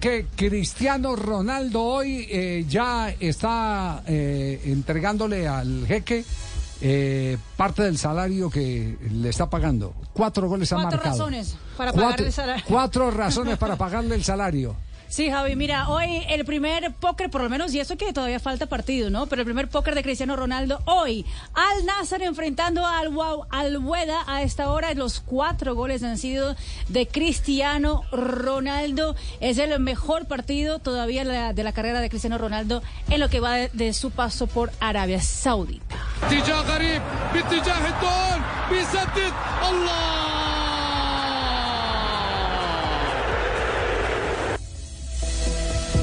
Que Cristiano Ronaldo hoy eh, ya está eh, entregándole al jeque eh, parte del salario que le está pagando. Cuatro goles ha Cuatro marcado. razones para Cuatro- pagarle el salario. Cuatro razones para pagarle el salario. Sí, Javi, mira, hoy el primer póker, por lo menos, y eso que todavía falta partido, ¿no? Pero el primer póker de Cristiano Ronaldo hoy. Al Nazar enfrentando al Wow, al Hueda a esta hora. Los cuatro goles han sido de Cristiano Ronaldo. Es el mejor partido todavía de la carrera de Cristiano Ronaldo en lo que va de, de su paso por Arabia Saudita.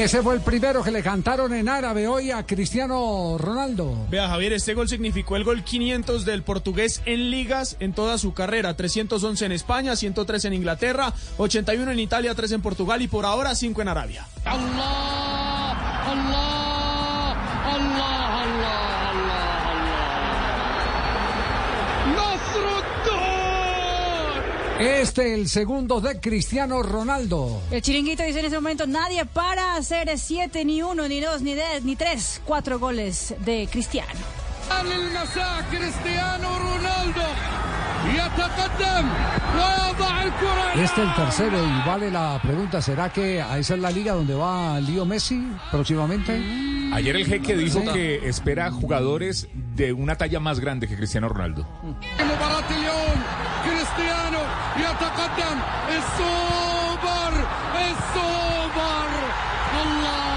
Ese fue el primero que le cantaron en árabe hoy a Cristiano Ronaldo. Vea, Javier, este gol significó el gol 500 del portugués en ligas en toda su carrera. 311 en España, 103 en Inglaterra, 81 en Italia, 3 en Portugal y por ahora 5 en Arabia. Este el segundo de Cristiano Ronaldo. El chiringuito dice en este momento nadie para hacer siete, ni uno, ni dos, ni diez, ni tres, cuatro goles de Cristiano. Este es el tercero y vale la pregunta, ¿será que a esa es la liga donde va Leo Messi próximamente? Ayer el jeque dijo que espera jugadores de una talla más grande que Cristiano Ronaldo. مباراة اليوم كريستيانو يتقدم السوبر السوبر الله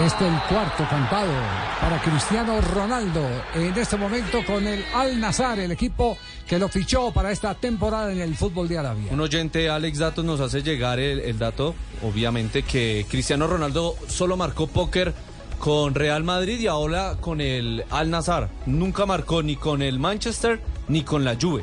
Este el cuarto cantado para Cristiano Ronaldo en este momento con el Al Nazar, el equipo que lo fichó para esta temporada en el fútbol de Arabia. Un oyente, Alex Datos, nos hace llegar el, el dato, obviamente, que Cristiano Ronaldo solo marcó póker con Real Madrid y ahora con el Al Nazar. Nunca marcó ni con el Manchester ni con la Juve.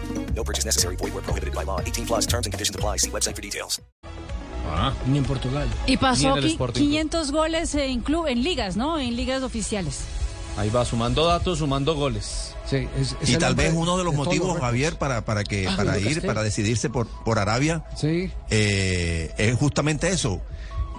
No purchase necessary. Void where prohibited by law. 18 plus terms and conditions apply. See website for details. Ni en Portugal. Y pasó en el qui- Sporting. 500 goles en, club, en ligas, ¿no? En ligas oficiales. Ahí va, sumando datos, sumando goles. Sí, es- es Y tal vez uno de los motivos. Javier, para, para que Ah, para ir, para decidirse por, por Arabia, Sí. eh, es justamente eso,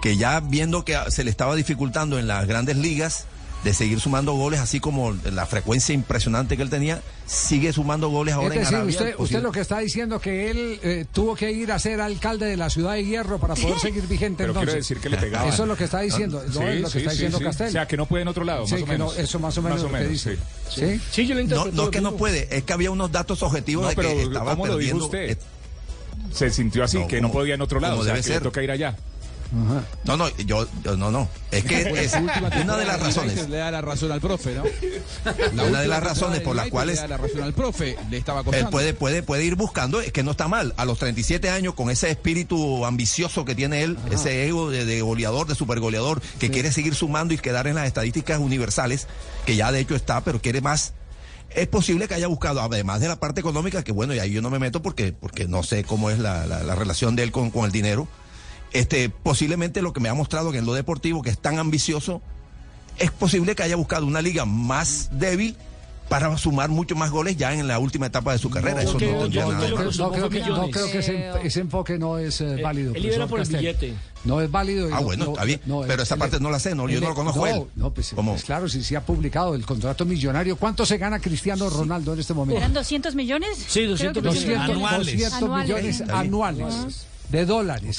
que ya viendo que se le estaba dificultando en las grandes ligas de seguir sumando goles, así como la frecuencia impresionante que él tenía, sigue sumando goles ahora Es en decir, Arabia. usted, usted lo que está diciendo que él eh, tuvo que ir a ser alcalde de la ciudad de Hierro para poder seguir vigente Pero quiero entonces. decir que le pegaban. Eso es lo que está diciendo, no, Sí, es lo que sí, está sí, diciendo sí. Castel. O sea, que no puede en otro lado, Sí, más o que no, menos. eso más o menos Más o lo que menos, dice. sí. ¿Sí? no, no es que no puede, es que había unos datos objetivos No, de pero que estaba ¿cómo lo dijo perdiendo. usted? eh, Se sintió así, No, que no podía en otro lado. O sea, debe que le ser. toca ir allá. No, no, yo, yo- no, no. Es que es una de las razones. Le da la razón al profe, ¿no? Una de las razones por las cuales Le da la razón al profe, le estaba Él costando. puede, puede, puede ir buscando, es que no está mal. A los 37 años, con ese espíritu ambicioso que tiene él, ese ego de, de goleador, de supergoleador, que quiere seguir sumando y quedar en las estadísticas universales, que ya de hecho está, pero quiere más. Es posible que haya buscado, además de la parte económica, que bueno, y ahí yo no me meto porque, porque no sé cómo es la, la- la relación de él con, con el dinero. Este, posiblemente lo que me ha mostrado que en lo deportivo, que es tan ambicioso, es posible que haya buscado una liga más débil para sumar muchos más goles ya en la última etapa de su carrera. Eso no tendría no, nada de no, no creo que, no creo que ese, ese enfoque no es eh, válido. él profesor por el billete. No es válido. y Ah, no- bueno, no- está bien. no, pero él- esa parte no la sé, no, yo no lo conozco él. No, pues, pues claro, sí, sí ha publicado el contrato millonario. ¿Cuánto se gana Cristiano Ronaldo en este momento? ¿Eran 200 millones? Sí, 200 Creo que millones. sí. 200, Anuales. 200 millones Está bien. anuales de dólares.